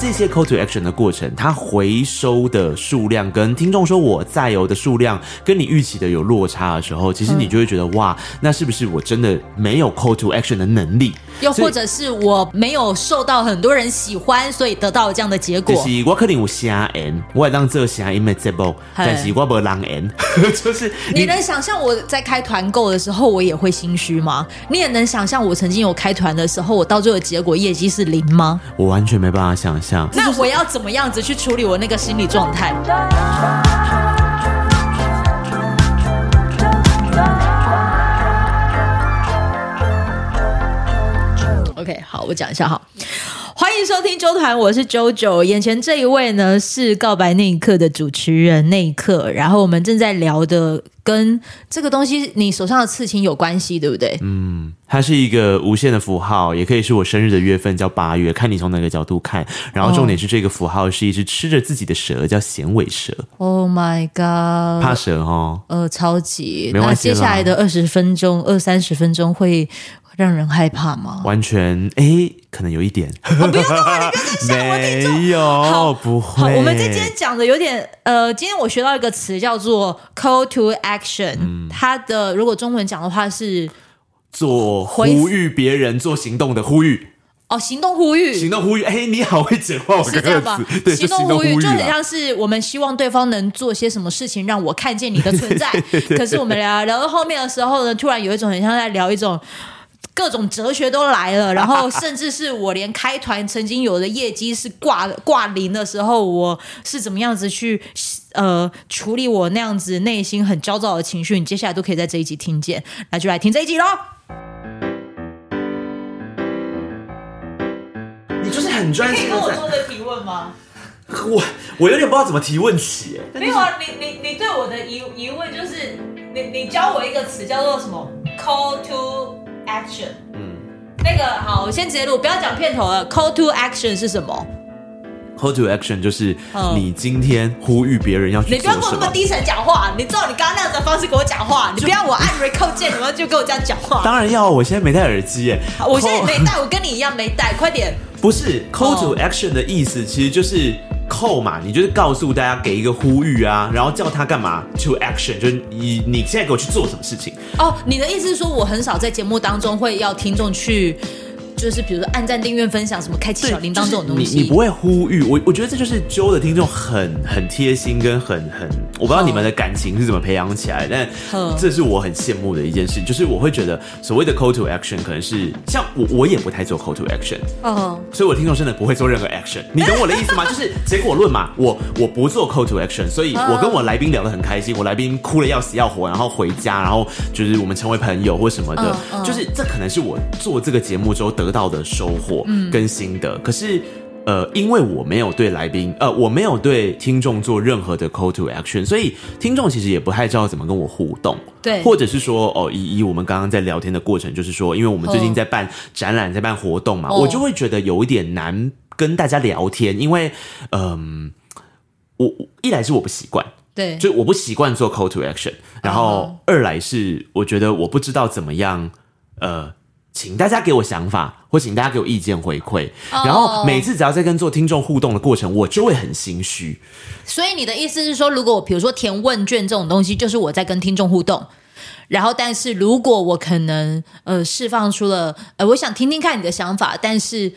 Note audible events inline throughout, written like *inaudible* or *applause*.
这些 call to action 的过程，它回收的数量跟听众说我在游的数量跟你预期的有落差的时候，其实你就会觉得、嗯、哇，那是不是我真的没有 call to action 的能力？又或者是我没有受到很多人喜欢，所以得到了这样的结果。就是我可能有声音，我会让这个声音没节目，但是我没有人缘。*laughs* 就是你，你能想象我在开团购的时候，我也会心虚吗？你也能想象我曾经有开团的时候，我到最后结果业绩是零吗？我完全没办法想象。那我要怎么样子去处理我那个心理状态？OK，好，我讲一下哈。欢迎收听周团，我是 JoJo。眼前这一位呢是告白那一刻的主持人那一刻，然后我们正在聊的跟这个东西，你手上的刺青有关系，对不对？嗯，它是一个无限的符号，也可以是我生日的月份，叫八月，看你从哪个角度看。然后重点是这个符号是一只吃着自己的蛇，叫衔尾蛇。Oh my god！怕蛇哦？呃，超级。那接下来的二十分钟、二三十分钟会。让人害怕吗？完全哎，可能有一点。哦、不用的话，你不要再想，我没有，好不会。好，我们在今天讲的有点呃，今天我学到一个词叫做 “call to action”，嗯、它的如果中文讲的话是做呼吁别人做行动的呼吁。哦，行动呼吁，行动呼吁。哎，你好会讲话，我是这样吧？*laughs* 对，行动呼吁就很像是我们希望对方能做些什么事情，让我看见你的存在。*laughs* 可是我们聊聊到后面的时候呢，突然有一种很像在聊一种。各种哲学都来了，然后甚至是我连开团曾经有的业绩是挂挂零的时候，我是怎么样子去呃处理我那样子内心很焦躁的情绪？你接下来都可以在这一集听见，那就来听这一集喽。你就是很专心。可以跟我做的提问吗？我我有点不知道怎么提问起。*laughs* 没有啊，你你你对我的疑疑问就是，你你教我一个词叫做什么？Call to Action，嗯，那个好，我先直接录，不要讲片头了。Call to Action 是什么？Call to Action 就是你今天呼吁别人要去做什么。你不要跟我那么低沉讲话，你知道你刚刚那样子的方式跟我讲话，*laughs* 你不要我按 Record 键，然后就跟我这样讲话。当然要，我现在没戴耳机耶，我现在 *laughs* 没戴，我跟你一样没戴，快点。不是 Call to Action 的意思，其实就是。扣嘛，你就是告诉大家给一个呼吁啊，然后叫他干嘛？To action，就是你你现在给我去做什么事情？哦，你的意思是说我很少在节目当中会要听众去。就是比如说按赞、订阅、分享什么，开启小铃铛这种东西，就是、你你不会呼吁我，我觉得这就是揪的听众很很贴心跟很很，我不知道你们的感情是怎么培养起来，但这是我很羡慕的一件事，就是我会觉得所谓的 call to action 可能是像我我也不太做 call to action，哦，所以我听众真的不会做任何 action，你懂我的意思吗？*laughs* 就是结果论嘛，我我不做 call to action，所以我跟我来宾聊得很开心，我来宾哭得要死要活，然后回家，然后就是我们成为朋友或什么的，就是这可能是我做这个节目之后得。得到的收获跟心得，嗯、可是，呃，因为我没有对来宾，呃，我没有对听众做任何的 call to action，所以听众其实也不太知道怎么跟我互动，对，或者是说，哦，以以我们刚刚在聊天的过程，就是说，因为我们最近在办展览，在办活动嘛，哦、我就会觉得有一点难跟大家聊天，因为，嗯、呃，我一来是我不习惯，对，就我不习惯做 call to action，然后二来是我觉得我不知道怎么样，呃。请大家给我想法，或请大家给我意见回馈。Oh. 然后每次只要在跟做听众互动的过程，我就会很心虚。所以你的意思是说，如果我比如说填问卷这种东西，就是我在跟听众互动。然后，但是如果我可能呃释放出了呃，我想听听看你的想法，但是。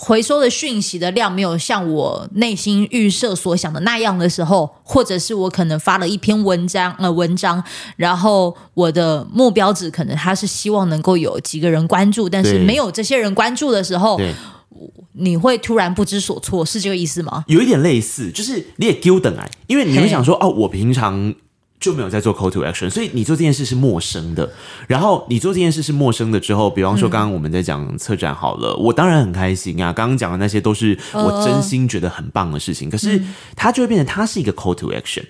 回收的讯息的量没有像我内心预设所想的那样的时候，或者是我可能发了一篇文章呃文章，然后我的目标值可能他是希望能够有几个人关注，但是没有这些人关注的时候，你会突然不知所措，是这个意思吗？有一点类似，就是你也丢等啊，因为你会想说哦，我平常。就没有在做 call to action，所以你做这件事是陌生的。然后你做这件事是陌生的之后，比方说刚刚我们在讲策展好了，嗯、我当然很开心啊。刚刚讲的那些都是我真心觉得很棒的事情，呃、可是它就会变成它是一个 call to action，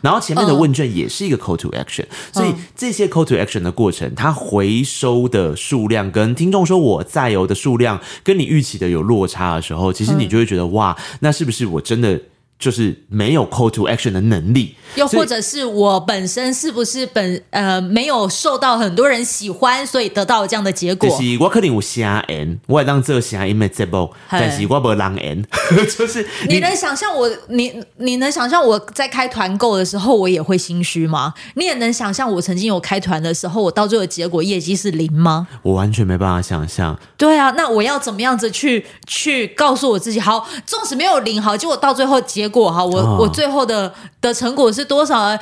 然后前面的问卷也是一个 call to action，呃、所以这些 call to action 的过程，它回收的数量跟听众说我在游的数量跟你预期的有落差的时候，其实你就会觉得哇，那是不是我真的？就是没有 call to action 的能力，又或者是我本身是不是本呃没有受到很多人喜欢，所以得到这样的结果。就是我可能有瞎演，我也当这个声音没节目，但是我没人缘。*laughs* 就是你，你能想象我你你能想象我在开团购的时候，我也会心虚吗？你也能想象我曾经有开团的时候，我到最后结果业绩是零吗？我完全没办法想象。对啊，那我要怎么样子去去告诉我自己，好，纵使没有零，好，结果到最后结果。果哈，我、哦、我最后的的成果是多少？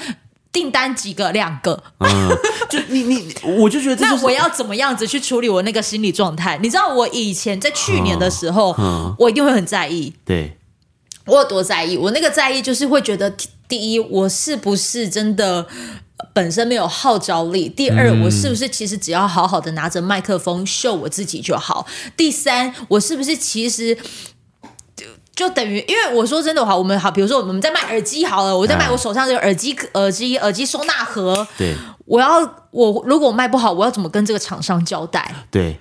订单几个？两个？嗯，就你你，我就觉得那我要怎么样子去处理我那个心理状态？你知道，我以前在去年的时候，哦、我一定会很在意。对，我有多在意？我那个在意就是会觉得，第一，我是不是真的本身没有号召力？第二，嗯、我是不是其实只要好好的拿着麦克风秀我自己就好？第三，我是不是其实？就等于，因为我说真的话，我们好，比如说我们在卖耳机好了，我在卖我手上这个耳机、耳机、耳机收纳盒。对，我要我如果我卖不好，我要怎么跟这个厂商交代？对，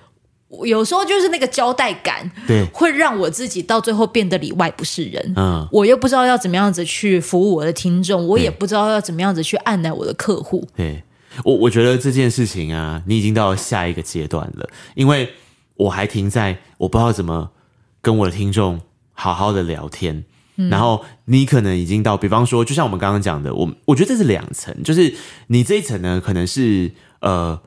有时候就是那个交代感，对，会让我自己到最后变得里外不是人。嗯，我又不知道要怎么样子去服务我的听众，我也不知道要怎么样子去按捺我的客户。对，我我觉得这件事情啊，你已经到了下一个阶段了，因为我还停在我不知道怎么跟我的听众。好好的聊天，然后你可能已经到，比方说，就像我们刚刚讲的，我我觉得这是两层，就是你这一层呢，可能是呃。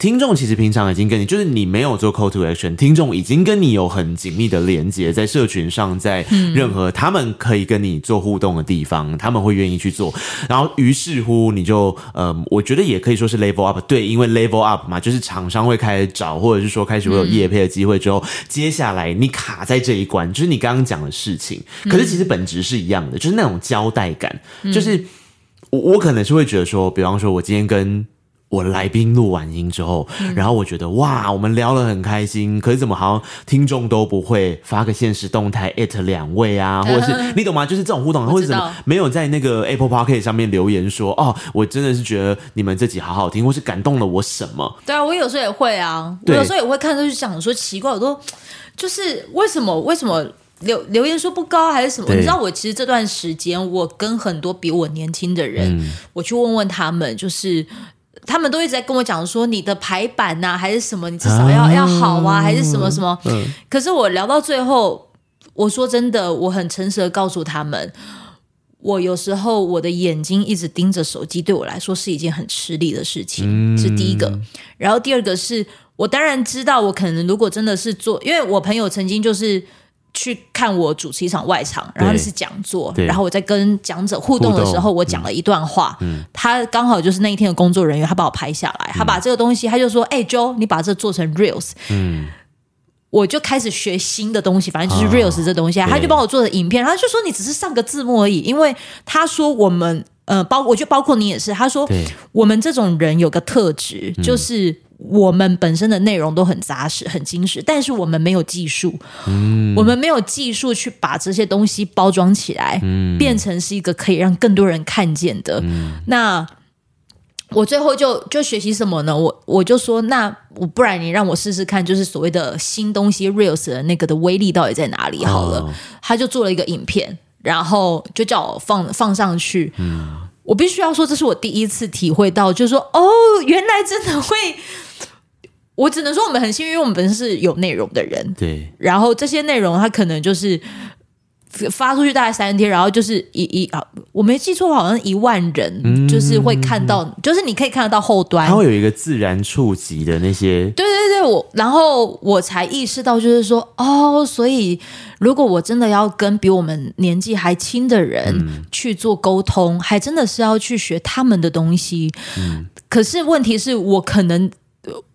听众其实平常已经跟你，就是你没有做 call to action，听众已经跟你有很紧密的连接，在社群上，在任何他们可以跟你做互动的地方，他们会愿意去做。然后于是乎，你就呃，我觉得也可以说是 level up，对，因为 level up 嘛，就是厂商会开始找，或者是说开始会有业配的机会之后，接下来你卡在这一关，就是你刚刚讲的事情。可是其实本质是一样的，就是那种交代感，就是我我可能是会觉得说，比方说我今天跟。我来宾录完音之后，然后我觉得哇，我们聊得很开心。可是怎么好像听众都不会发个现实动态艾特两位啊，或者是你懂吗？就是这种互动，或者什么没有在那个 Apple Pocket 上面留言说哦，我真的是觉得你们这集好好听，或是感动了我什么？对啊，我有时候也会啊，我有时候也会看就是想说奇怪，我都就是为什么为什么留留言说不高还是什么？你知道我其实这段时间我跟很多比我年轻的人，嗯、我去问问他们，就是。他们都一直在跟我讲说，你的排版呐、啊，还是什么，你至少要、啊、要好啊，还是什么什么。嗯、可是我聊到最后，我说真的，我很诚实的告诉他们，我有时候我的眼睛一直盯着手机，对我来说是一件很吃力的事情。是第一个。然后第二个是我当然知道，我可能如果真的是做，因为我朋友曾经就是。去看我主持一场外场，然后那是讲座，然后我在跟讲者互动的时候，我讲了一段话，嗯，他刚好就是那一天的工作人员，他把我拍下来，他把这个东西，他就说：“哎，Joe，你把这做成 Reels。”嗯，我就开始学新的东西，反正就是 Reels 这东西，他就帮我做的影片，他就说：“你只是上个字幕而已。”因为他说我们，呃，包我就包括你也是，他说我们这种人有个特质就是。我们本身的内容都很扎实、很精实，但是我们没有技术，嗯，我们没有技术去把这些东西包装起来，嗯，变成是一个可以让更多人看见的。嗯，那我最后就就学习什么呢？我我就说，那我不然你让我试试看，就是所谓的新东西 Reels 的那个的威力到底在哪里？好了，哦，他就做了一个影片，然后就叫我放放上去。嗯，我必须要说，这是我第一次体会到，就是说，哦，原来真的会。我只能说我们很幸运，因为我们本身是有内容的人。对，然后这些内容它可能就是发出去大概三天，然后就是一一啊，我没记错，好像一万人就是会看到，嗯、就是你可以看得到后端，它会有一个自然触及的那些。对对对，我然后我才意识到，就是说哦，所以如果我真的要跟比我们年纪还轻的人去做沟通，嗯、还真的是要去学他们的东西。嗯，可是问题是我可能。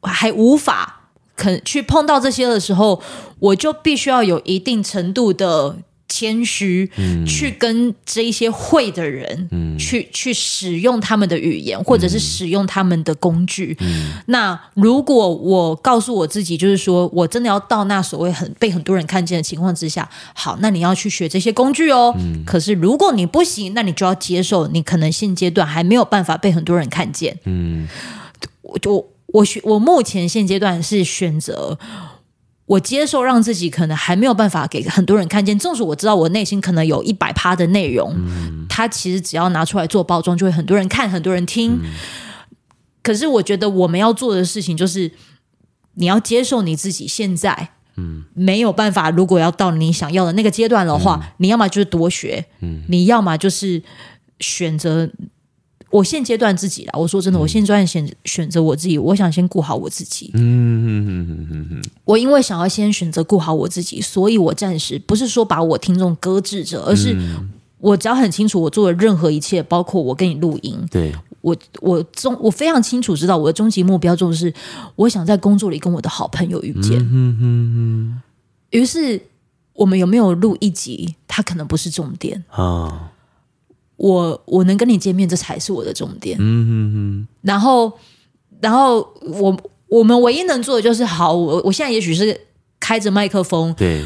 还无法肯去碰到这些的时候，我就必须要有一定程度的谦虚，嗯、去跟这一些会的人，嗯、去去使用他们的语言，或者是使用他们的工具。嗯、那如果我告诉我自己，就是说我真的要到那所谓很被很多人看见的情况之下，好，那你要去学这些工具哦。嗯、可是如果你不行，那你就要接受，你可能现阶段还没有办法被很多人看见。嗯，我就。我选我目前现阶段是选择，我接受让自己可能还没有办法给很多人看见，纵使我知道我内心可能有一百趴的内容，嗯，它其实只要拿出来做包装，就会很多人看，很多人听。嗯，可是我觉得我们要做的事情就是，你要接受你自己现在，嗯，没有办法。如果要到你想要的那个阶段的话，嗯，你要么就是多学，嗯，你要么就是选择。我现阶段自己啦，我说真的，我现阶段选选择我自己，我想先顾好我自己。嗯嗯嗯嗯嗯，我因为想要先选择顾好我自己，所以我暂时不是说把我听众搁置着，而是我只要很清楚，我做的任何一切，包括我跟你录音，对我我终我非常清楚知道我的终极目标就是，我想在工作里跟我的好朋友遇见。嗯嗯嗯。于是我们有没有录一集，它可能不是重点啊。我我能跟你见面，这才是我的重点。嗯哼哼。然后，然后我我们唯一能做的就是，好，我我现在也许是开着麦克风，对，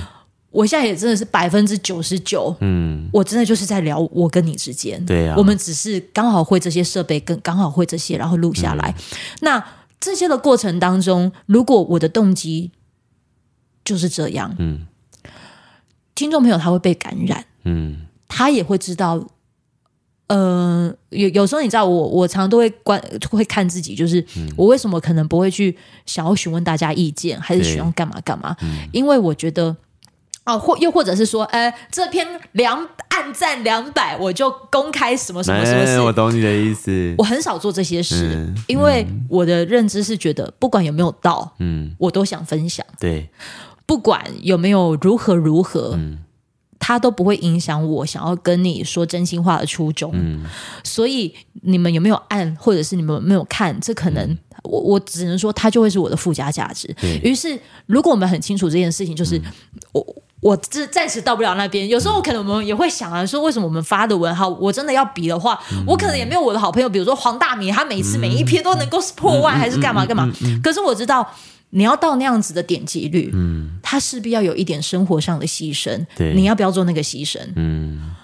我现在也真的是百分之九十九，嗯，我真的就是在聊我跟你之间，对啊，我们只是刚好会这些设备，跟刚好会这些，然后录下来。嗯。那这些的过程当中，如果我的动机就是这样，嗯，听众朋友他会被感染，嗯，他也会知道。呃，有有时候你知道我，我常常都会关会看自己，就是我为什么可能不会去想要询问大家意见，还是喜欢干嘛干嘛？因为我觉得，哦，或又或者是说，呃，这篇两暗赞两百，我就公开什么什么什么事。我懂你的意思。我很少做这些事，嗯，因为我的认知是觉得，不管有没有到，嗯，我都想分享。对，不管有没有如何如何，嗯。他都不会影响我想要跟你说真心话的初衷，嗯，所以你们有没有按，或者是你们有没有看，这可能我我只能说，它就会是我的附加价值。于是，如果我们很清楚这件事情，就是我我这暂时到不了那边。有时候可能我们也会想啊，说为什么我们发的文哈，我真的要比的话，我可能也没有我的好朋友，比如说黄大米，他每次每一篇都能够破万，还是干嘛干嘛。可是我知道。你要到那样子的点击率，嗯，他势必要有一点生活上的牺牲，对，你要不要做那个牺牲？嗯，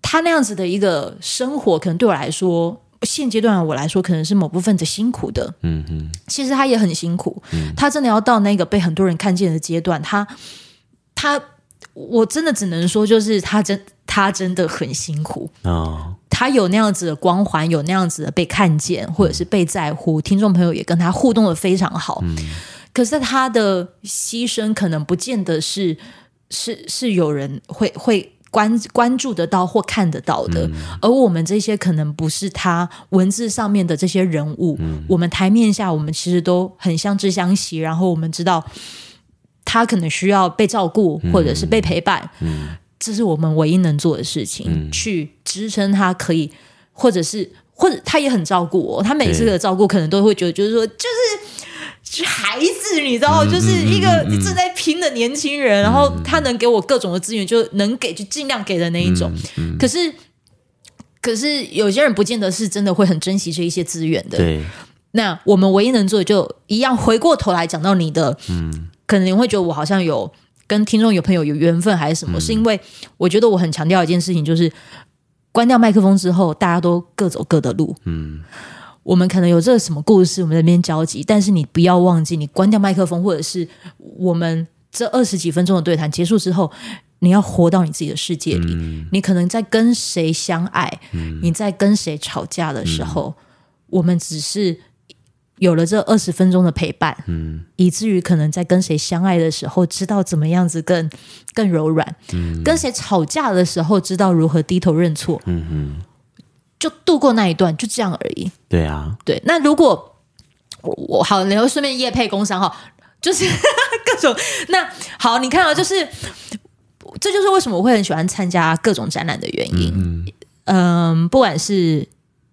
他那样子的一个生活，可能对我来说，现阶段我来说，可能是某部分的辛苦的，嗯嗯，其实他也很辛苦，嗯，他真的要到那个被很多人看见的阶段，他他，我真的只能说，就是他真他真的很辛苦。哦。他有那样子的光环，有那样子的被看见，或者是被在乎，嗯，听众朋友也跟他互动的非常好，嗯。可是他的牺牲可能不见得是是是有人会会关关注得到或看得到的，嗯，而我们这些可能不是他文字上面的这些人物，嗯，我们台面下我们其实都很相知相惜，然后我们知道他可能需要被照顾或者是被陪伴，嗯，这是我们唯一能做的事情，嗯，去支撑他可以，或者是或者他也很照顾我，他每次的照顾可能都会觉得就是说就是。孩子，你知道，就是一个正在拼的年轻人，然后他能给我各种的资源，就能给就尽量给的那一种。可是，可是有些人不见得是真的会很珍惜这一些资源的。对。那我们唯一能做的，就一样回过头来讲到你的，嗯，可能你会觉得我好像有跟听众有朋友有缘分，还是什么？是因为我觉得我很强调一件事情，就是关掉麦克风之后，大家都各走各的路。嗯。我们可能有这个什么故事，我们在那边交集，但是你不要忘记，你关掉麦克风，或者是我们这二十几分钟的对谈结束之后，你要活到你自己的世界里。嗯、你可能在跟谁相爱，嗯、你在跟谁吵架的时候，嗯、我们只是有了这二十分钟的陪伴，嗯、以至于可能在跟谁相爱的时候，知道怎么样子更更柔软；嗯、跟谁吵架的时候，知道如何低头认错。嗯嗯就度过那一段，就这样而已。对啊，对。那如果我我好，然后顺便业配工商哈，就是 *laughs* 各种那好，你看啊，就是这就是为什么我会很喜欢参加各种展览的原因。嗯，嗯，不管是。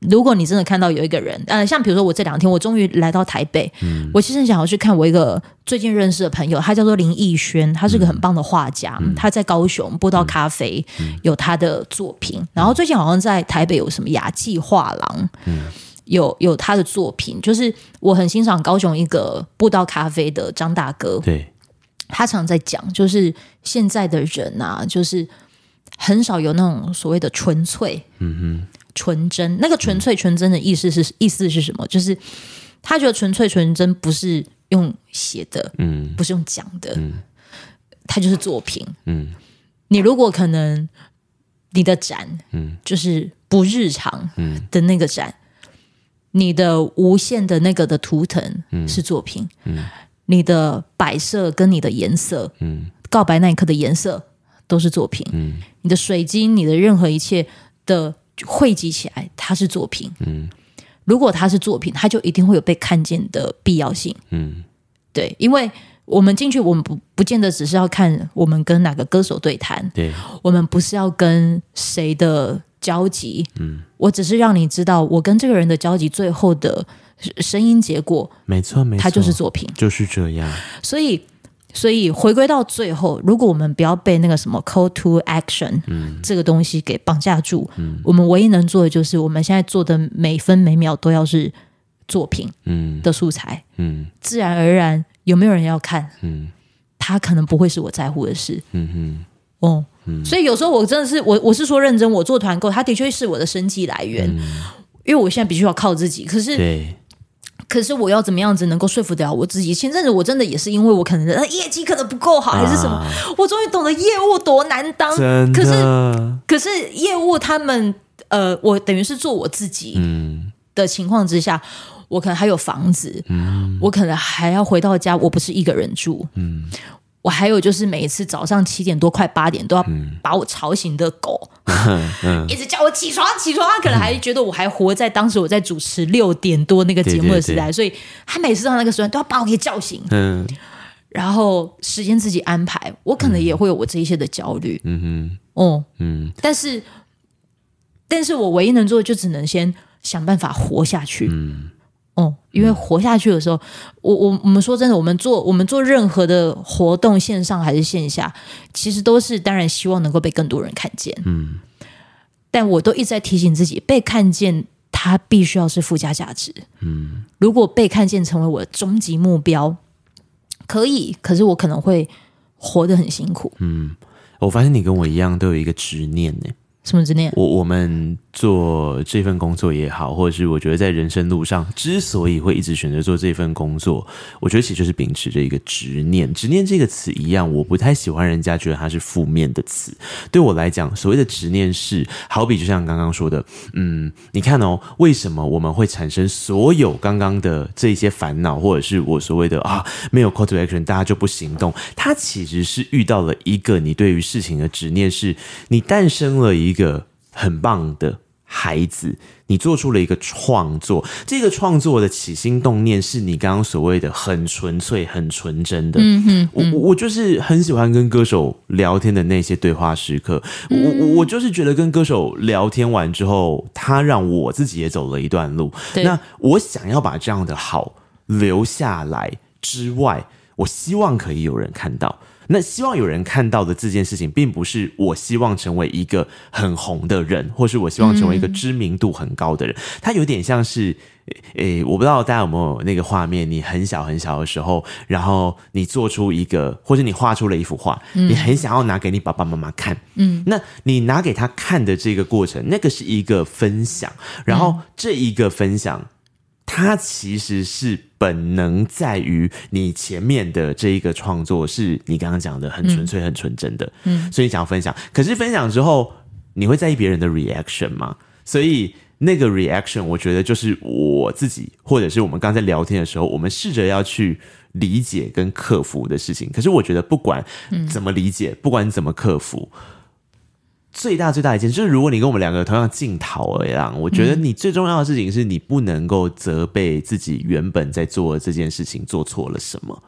如果你真的看到有一个人，呃，像比如说我这两天，我终于来到台北，嗯，我其实想要去看我一个最近认识的朋友，他叫做林奕轩，他是个很棒的画家，嗯，他在高雄波道咖啡，嗯，有他的作品，嗯，然后最近好像在台北有什么雅记画廊，嗯，有有他的作品，就是我很欣赏高雄一个布道咖啡的张大哥，对，他常在讲，就是现在的人啊，就是很少有那种所谓的纯粹，嗯哼。纯真，那个纯粹纯真的意思是、嗯、意思是什么？就是他觉得纯粹纯真不是用写的，嗯，不是用讲的，嗯，它就是作品。嗯，你如果可能，你的展，嗯，就是不日常，嗯。的那个展，嗯、你的无限的那个的图腾，是作品，嗯，你的摆设跟你的颜色，嗯，告白那一刻的颜色都是作品，嗯，你的水晶，你的任何一切的汇集起来，它是作品，嗯。如果它是作品，它就一定会有被看见的必要性。嗯，对，因为我们进去，我们不不见得只是要看我们跟哪个歌手对谈，对，我们不是要跟谁的交集。嗯，我只是让你知道，我跟这个人的交集最后的声音结果，没错，没错，它就是作品，就是这样。所以。所以回归到最后，如果我们不要被那个什么 call to action、嗯、这个东西给绑架住、嗯，我们唯一能做的就是我们现在做的每分每秒都要是作品的素材。嗯，自然而然有没有人要看？嗯，他可能不会是我在乎的事。嗯哼，哦，嗯、所以有时候我真的是我我是说认真，我做团购，它的确是我的生计来源、嗯，因为我现在必须要靠自己。可是对。可是我要怎么样子能够说服得了我自己？前阵子我真的也是因为我可能业绩可能不够好，还是什么，啊、我终于懂得业务多难当。可是可是业务他们呃，我等于是做我自己的情况之下，嗯、我可能还有房子、嗯，我可能还要回到家，我不是一个人住。嗯我还有就是每一次早上七点多快八点都要把我吵醒的狗，*laughs* 嗯嗯、一直叫我起床起床，他可能还觉得我还活在当时我在主持六点多那个节目的时代，对对对，所以他每次到那个时段都要把我给叫醒。嗯，然后时间自己安排，我可能也会有我这一些的焦虑。嗯哼，哦，嗯，但是，但是我唯一能做的就只能先想办法活下去。嗯。哦，因为活下去的时候，我我我们说真的，我们做我们做任何的活动，线上还是线下，其实都是当然希望能够被更多人看见。嗯，但我都一直在提醒自己，被看见它必须要是附加价值。嗯，如果被看见成为我的终极目标，可以，可是我可能会活得很辛苦。嗯，我发现你跟我一样，都有一个执念呢。什么执念？我我们做这份工作也好，或者是我觉得在人生路上，之所以会一直选择做这份工作，我觉得其实就是秉持着一个执念。执念这个词一样，我不太喜欢人家觉得它是负面的词。对我来讲，所谓的执念是，好比就像刚刚说的，嗯，你看哦，为什么我们会产生所有刚刚的这些烦恼，或者是我所谓的啊，没有 call to action，大家就不行动？它其实是遇到了一个你对于事情的执念，是你诞生了一。一个很棒的孩子，你做出了一个创作。这个创作的起心动念是你刚刚所谓的很纯粹、很纯真的。嗯哼，嗯，我我就是很喜欢跟歌手聊天的那些对话时刻。我我我就是觉得跟歌手聊天完之后，他让我自己也走了一段路。那我想要把这样的好留下来之外，我希望可以有人看到。那希望有人看到的这件事情，并不是我希望成为一个很红的人，或是我希望成为一个知名度很高的人。它有点像是，诶，我不知道大家有没有那个画面，你很小很小的时候，然后你做出一个，或者你画出了一幅画，你很想要拿给你爸爸妈妈看，嗯，那你拿给他看的这个过程，那个是一个分享，然后这一个分享。它其实是本能在于你前面的这一个创作，是你刚刚讲的很纯粹、很纯真的，嗯，所以想要分享。可是分享之后，你会在意别人的 reaction 吗？所以那个 reaction，我觉得就是我自己，或者是我们刚才聊天的时候，我们试着要去理解跟克服的事情。可是我觉得，不管怎么理解，不管怎么克服。最大最大一件就是，如果你跟我们两个同样镜头一样，我觉得你最重要的事情是你不能够责备自己原本在做这件事情做错了什么。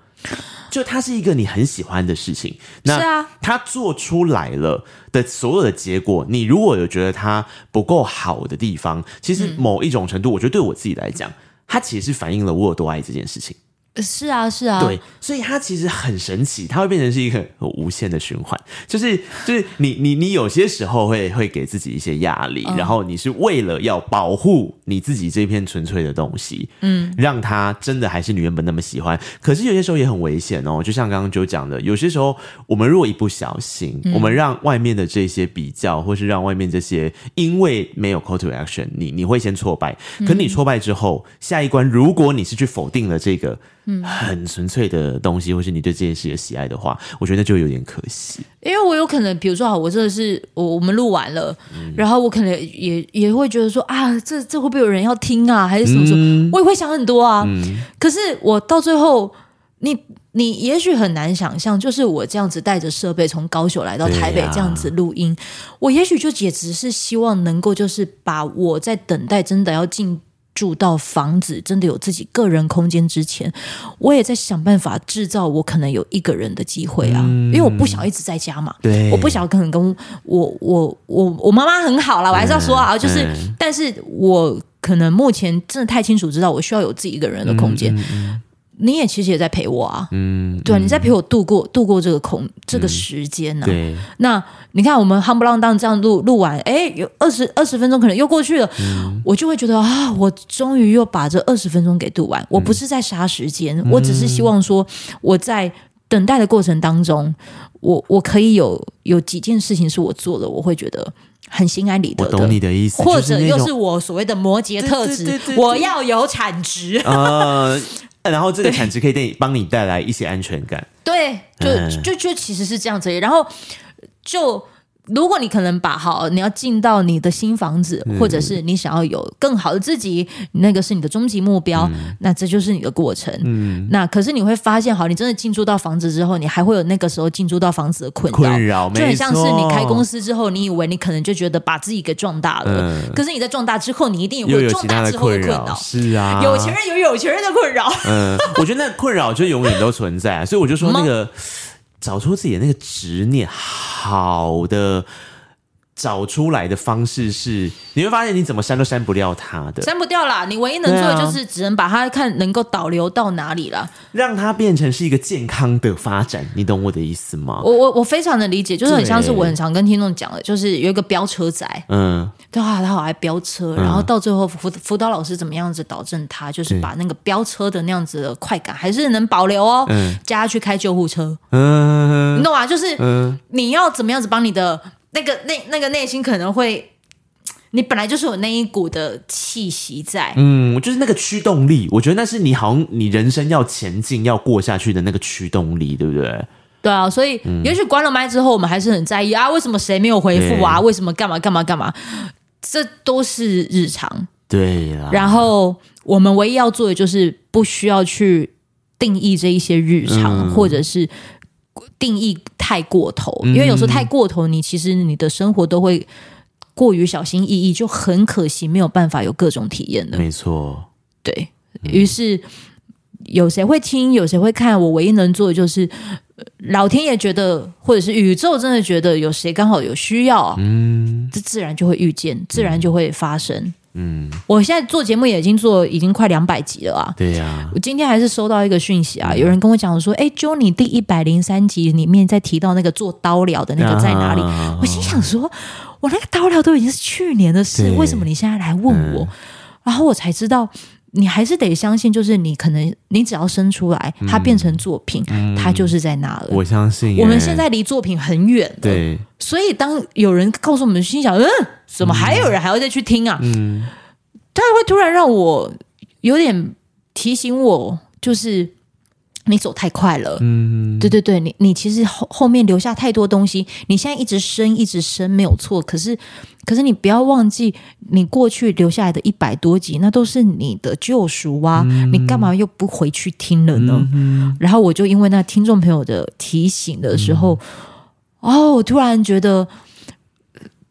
就它是一个你很喜欢的事情，那是啊，他做出来了的所有的结果，你如果有觉得它不够好的地方，其实某一种程度，我觉得对我自己来讲，它其实是反映了我有多爱这件事情。是啊，是啊，对，所以它其实很神奇，它会变成是一个无限的循环，就是就是你你你有些时候会会给自己一些压力，嗯，然后你是为了要保护你自己这片纯粹的东西，嗯，让它真的还是你原本那么喜欢，可是有些时候也很危险哦，就像刚刚就讲的，有些时候我们如果一不小心，嗯，我们让外面的这些比较，或是让外面这些因为没有 call to action，你你会先挫败，可你挫败之后，下一关如果你是去否定了这个。很纯粹的东西，或是你对这件事的喜爱的话，我觉得那就有点可惜。因为我有可能，比如说，好，我真的是我我们录完了，嗯、然后我可能也也会觉得说啊，这这会不会有人要听啊，还是什么什么？嗯、我也会想很多啊。嗯、可是我到最后，你你也许很难想象，就是我这样子带着设备从高雄来到台北这样子录音，啊、我也许就也只是希望能够就是把我在等待真的要进。住到房子真的有自己个人空间之前，我也在想办法制造我可能有一个人的机会啊，嗯、因为我不想一直在家嘛，对，我不想可能跟我我我我妈妈很好啦，我还是要说啊，嗯、就是，嗯、但是我可能目前真的太清楚知道，我需要有自己一个人的空间。你也其实也在陪我啊，嗯，对，你在陪我度过度过这个空这个时间呢。对，那你看我们夯不浪当这样录录完，哎，有二十二十分钟可能又过去了，我就会觉得啊，我终于又把这二十分钟给度完。我不是在杀时间，我只是希望说我在等待的过程当中，我我可以有有几件事情是我做的，我会觉得很心安理得的。我懂你的意思，或者又是我所谓的摩羯特质，我要有产值。*laughs* 然后这个产值可以带帮你带来一些安全感。对，就就就其实是这样子。然后就。如果你可能把好，你要进到你的新房子，嗯、或者是你想要有更好的自己，那个是你的终极目标，嗯、那这就是你的过程。嗯，那可是你会发现，好，你真的进驻到房子之后，你还会有那个时候进驻到房子的困扰，困扰，就很像是你开公司之后，你以为你可能就觉得把自己给壮大了，嗯、可是你在壮大之后，你一定有壮大之后的困扰。是啊，有钱人有有钱人的困扰。嗯，我觉得那困扰就永远都存在，所以我就说那个。*laughs* 找出自己的那个执念，好的。找出来的方式是，你会发现你怎么删都删不掉它的，删不掉啦。你唯一能做的就是只能把它看能够导流到哪里了，让它变成是一个健康的发展。你懂我的意思吗？我我我非常的理解，就是很像是我很常跟听众讲的，就是有一个飙车仔，嗯，对啊，他好爱飙车，然后到最后辅辅导老师怎么样子导正他，就是把那个飙车的那样子的快感还是能保留哦，嗯，加他去开救护车，嗯，你懂吗？就是你要怎么样子帮你的。那个那那个内心可能会，你本来就是有那一股的气息在，嗯，就是那个驱动力。我觉得那是你好像你人生要前进要过下去的那个驱动力，对不对？对啊，所以、嗯、也许关了麦之后，我们还是很在意啊，为什么谁没有回复啊？为什么干嘛干嘛干嘛？这都是日常，对啦。然后我们唯一要做的就是不需要去定义这一些日常，嗯、或者是。定义太过头，因为有时候太过头，你其实你的生活都会过于小心翼翼，就很可惜，没有办法有各种体验的。没错，对，于是有谁会听，有谁会看，我唯一能做的就是，老天爷觉得，或者是宇宙真的觉得有谁刚好有需要，嗯，这自然就会遇见，自然就会发生。嗯，我现在做节目也已经做已经快两百集了啊。对呀、啊，我今天还是收到一个讯息啊，嗯、有人跟我讲说，哎，Johnny 第一百零三集里面在提到那个做刀疗的那个在哪里？啊、我心想说，我那个刀疗都已经是去年的事，为什么你现在来问我？嗯、然后我才知道。你还是得相信，就是你可能你只要生出来，它变成作品，嗯、它就是在那了。我相信，我们现在离作品很远，对。所以当有人告诉我们，心想，嗯，怎么还有人还要再去听啊？嗯，他会突然让我有点提醒我，就是。你走太快了，嗯，对对对，你你其实后后面留下太多东西，你现在一直升一直升没有错，可是可是你不要忘记，你过去留下来的一百多集，那都是你的救赎啊，嗯、你干嘛又不回去听了呢？嗯、然后我就因为那听众朋友的提醒的时候，嗯、哦，我突然觉得，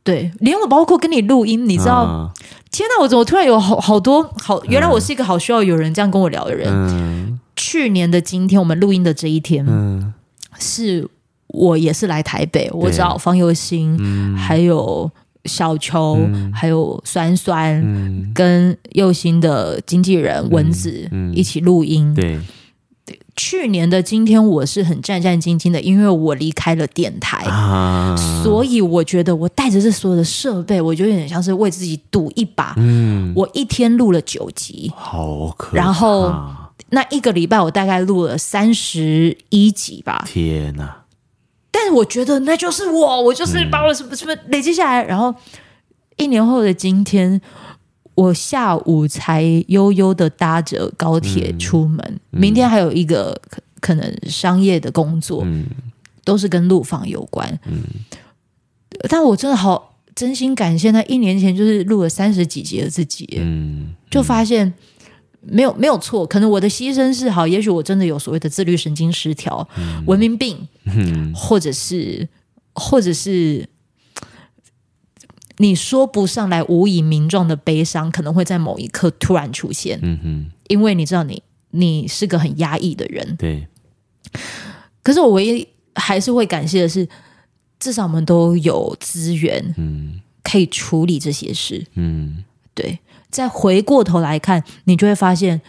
对，连我包括跟你录音，你知道，啊、天哪，我怎么突然有好好多好，原来我是一个好需要有人这样跟我聊的人。嗯去年的今天，我们录音的这一天，嗯，是我也是来台北，对我找方佑兴，嗯、还有小球，嗯、还有酸酸，嗯、跟佑兴的经纪人文子、嗯、一起录音。对，对，去年的今天，我是很战战兢兢的，因为我离开了电台，啊、所以我觉得我带着这所有的设备，我觉得有点像是为自己赌一把。嗯，我一天录了九集，好可怕，然后。那一个礼拜我大概录了三十一集吧。天哪！但是我觉得那就是我，我就是把我什么什么累积下来，嗯、然后一年后的今天，我下午才悠悠的搭着高铁出门，嗯、明天还有一个可可能商业的工作，嗯、都是跟录房有关。嗯、但我真的好真心感谢那一年前就是录了三十几集的自己，嗯、就发现没有没有错，可能我的牺牲是好，也许我真的有所谓的自律神经失调、嗯、文明病，嗯、或者是或者是。你说不上来无以名状的悲伤，可能会在某一刻突然出现。嗯哼，因为你知道你，你你是个很压抑的人。对。可是我唯一还是会感谢的是，至少我们都有资源，嗯，可以处理这些事。嗯，对。再回过头来看，你就会发现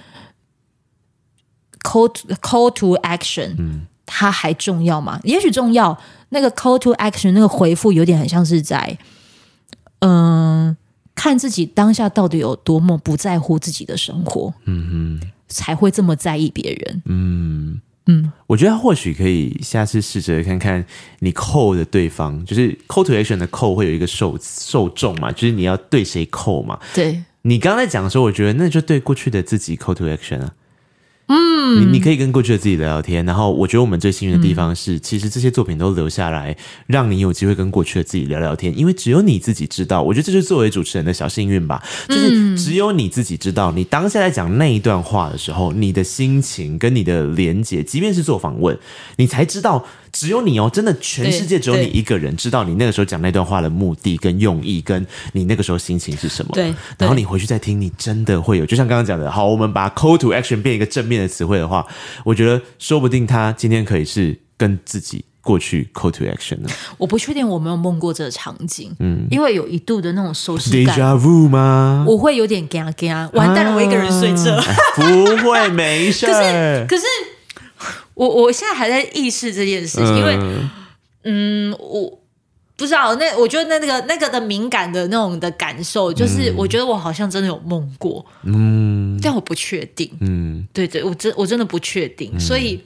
，call to, call to action，嗯，它还重要吗？也许重要。那个 call to action，那个回复有点很像是在。嗯，看自己当下到底有多么不在乎自己的生活，嗯哼，才会这么在意别人。嗯嗯，我觉得或许可以下次试着看看你 call 的对方，就是 call to action 的 call 会有一个受受众嘛，就是你要对谁 call 嘛。对，你刚才讲的时候，我觉得那就对过去的自己 call to action 啊。嗯，你你可以跟过去的自己聊聊天，然后我觉得我们最幸运的地方是，嗯、其实这些作品都留下来，让你有机会跟过去的自己聊聊天，因为只有你自己知道。我觉得这就是作为主持人的小幸运吧，就是只有你自己知道，你当下在讲那一段话的时候，你的心情跟你的连接，即便是做访问，你才知道。只有你哦，真的，全世界只有你一个人知道你那个时候讲那段话的目的跟用意，跟你那个时候心情是什么。对，然后你回去再听，你真的会有，就像刚刚讲的，好，我们把 call to action 变一个正面的词汇的话，我觉得说不定他今天可以是跟自己过去 call to action 呢。我不确定我没有梦过这个场景，嗯，因为有一度的那种熟悉感，Deja vu 吗？我会有点惊惊，完蛋了，我一个人睡着，啊、不会，没事。*laughs* 可是，可是。我我现在还在意识这件事情，因为，嗯，我不知道那我觉得那那个那个的敏感的那种的感受，就是我觉得我好像真的有梦过，嗯，但我不确定，嗯，对对，我真我真的不确定，所以，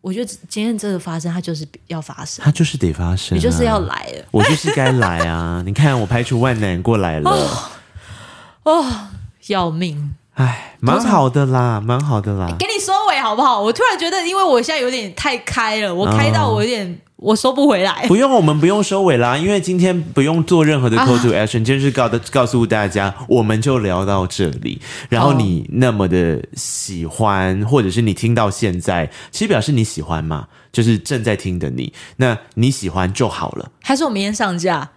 我觉得今天真的发生，它就是要发生，它就是得发生，你就是要来了，我就是该来啊！你看，我排除万难过来了，*laughs* 哦，要命！哎，蛮好的啦，蛮好的啦。给你收尾好不好？我突然觉得，因为我现在有点太开了，我开到我有点、哦、我收不回来。不用，我们不用收尾啦，因为今天不用做任何的 call to action，、啊、就是告的告诉大家，我们就聊到这里。然后你那么的喜欢，或者是你听到现在，其实表示你喜欢嘛，就是正在听的你，那你喜欢就好了。还是我明天上架？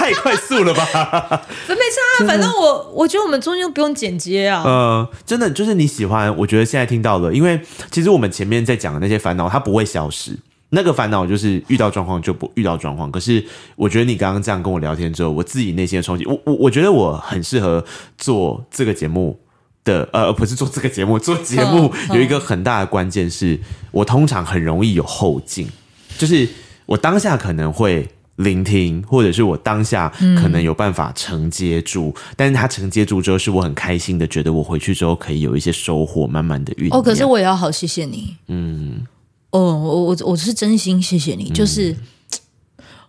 太快速了吧？*laughs* 没差，反正我我觉得我们中间不用剪接啊。嗯，真的就是你喜欢，我觉得现在听到了，因为其实我们前面在讲的那些烦恼，它不会消失。那个烦恼就是遇到状况就不遇到状况。可是我觉得你刚刚这样跟我聊天之后，我自己内心的冲击，我我我觉得我很适合做这个节目的，呃，不是做这个节目，做节目有一个很大的关键是，我通常很容易有后劲，就是我当下可能会。聆听，或者是我当下可能有办法承接住，嗯、但是他承接住之后，是我很开心的，觉得我回去之后可以有一些收获，慢慢的酝酿。哦，可是我也要好谢谢你，嗯，哦，我我我是真心谢谢你，就是、嗯、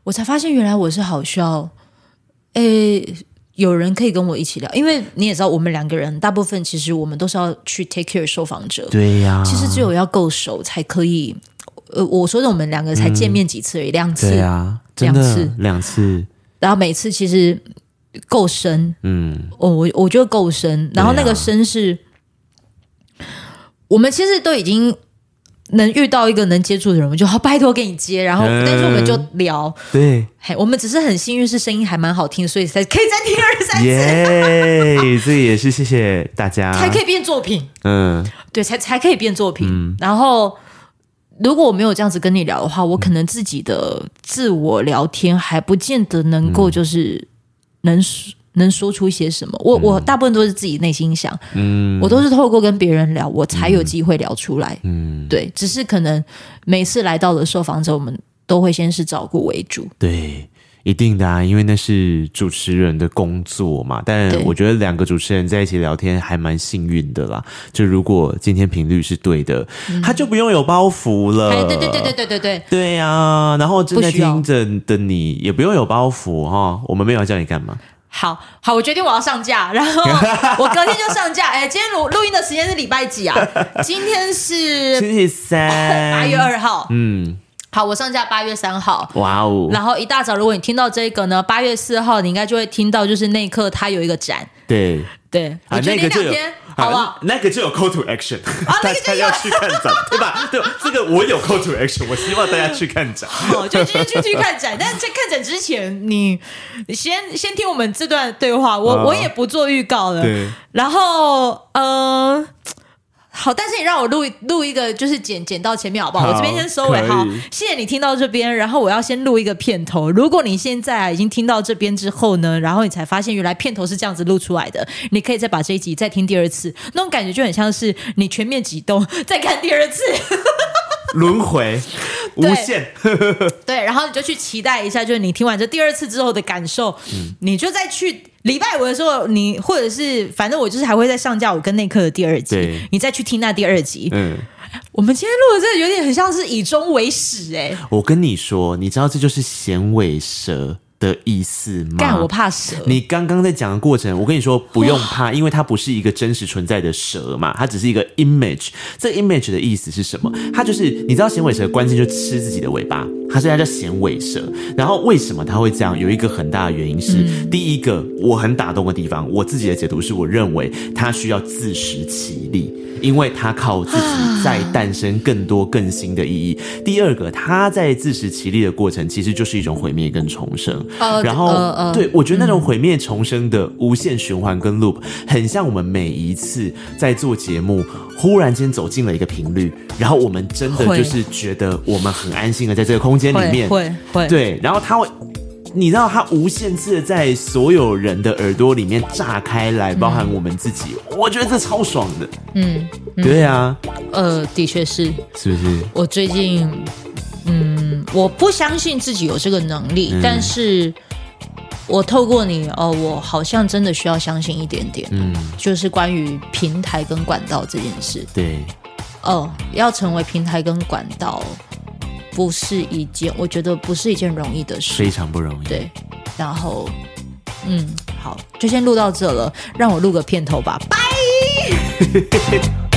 我才发现原来我是好需要，诶，有人可以跟我一起聊，因为你也知道，我们两个人大部分其实我们都是要去 take care 受访者，对呀、啊，其实只有要够熟才可以。呃，我说的我们两个才见面几次而已，两、嗯、次，对啊，两次，两次，然后每次其实够深，嗯，哦，我我觉得够深，然后那个深是，啊、我们其实都已经能遇到一个能接触的人，我们就好拜托给你接，然后、嗯、但是我们就聊，对，嘿，我们只是很幸运是声音还蛮好听，所以才可以再听二三次，耶，*laughs* 这也是谢谢大家，才可以变作品，嗯，对，才才可以变作品，嗯、然后。如果我没有这样子跟你聊的话，我可能自己的自我聊天还不见得能够就是能说能说出一些什么。我我大部分都是自己内心想，嗯，我都是透过跟别人聊，我才有机会聊出来，嗯，对。只是可能每次来到的受访者，我们都会先是照顾为主，对。一定的啊因为那是主持人的工作嘛。但我觉得两个主持人在一起聊天还蛮幸运的啦。就如果今天频率是对的他就不用有包袱了。对对对对对对对。对啊然后正在听着的你也不用有包袱哈。我们没有要叫你干嘛？好好我决定我要上架。*laughs* 然后我隔天就上架。哎今天录录音的时间是礼拜几啊？今天是星期三八月二号。嗯。好，我上架八月三号。哇哦！然后一大早，如果你听到这个呢，八月四号，你应该就会听到，就是那一刻它有一个展。对对，啊，那个就有。好不好？那个就有 call to action，啊，那个就要去看展，对吧？对，这个我有 call to action，我希望大家去看展。好，就今天去去看展，但是在看展之前，你你先先听我们这段对话，我、哦、我也不做预告了。对，然后呃。好，但是你让我录录一个，就是剪剪到前面好不好？好，我这边先收尾好。谢谢你听到这边，然后我要先录一个片头。如果你现在、啊、已经听到这边之后呢，然后你才发现原来片头是这样子录出来的，你可以再把这一集再听第二次，那种感觉就很像是你全面启动 *laughs* 再看第二次。轮回无限，对，然后你就去期待一下，就是你听完这第二次之后的感受，嗯、你就再去礼拜五的时候，你或者是反正我就是还会再上架我跟内克的第二集，你再去听那第二集。嗯，我们今天录的这个有点很像是以终为始哎、欸，我跟你说，你知道这就是衔尾蛇的意思吗？干，我怕蛇。你刚刚在讲的过程，我跟你说不用怕，因为它不是一个真实存在的蛇嘛，它只是一个 image。这 image 的意思是什么？它就是你知道响尾蛇的关键就吃自己的尾巴，它所以它叫响尾蛇。然后为什么它会这样？有一个很大的原因是，嗯、第一个我很打动的地方，我自己的解读是我认为它需要自食其力。因为它靠自己再诞生更多更新的意义。第二个，它在自食其力的过程，其实就是一种毁灭跟重生。然后，对，我觉得那种毁灭重生的无限循环跟 loop，很像我们每一次在做节目，忽然间走进了一个频率，然后我们真的就是觉得我们很安心的在这个空间里面，会会对，然后他会。你知道它无限次的在所有人的耳朵里面炸开来，包含我们自己，嗯、我觉得这超爽的。嗯，嗯对啊，呃，的确是，是不是？我最近，嗯，我不相信自己有这个能力，嗯、但是我透过你，哦，我好像真的需要相信一点点。嗯，就是关于平台跟管道这件事。对，哦，要成为平台跟管道。不是一件，我觉得不是一件容易的事，非常不容易。对，然后，嗯，好，就先录到这了，让我录个片头吧，拜。*laughs*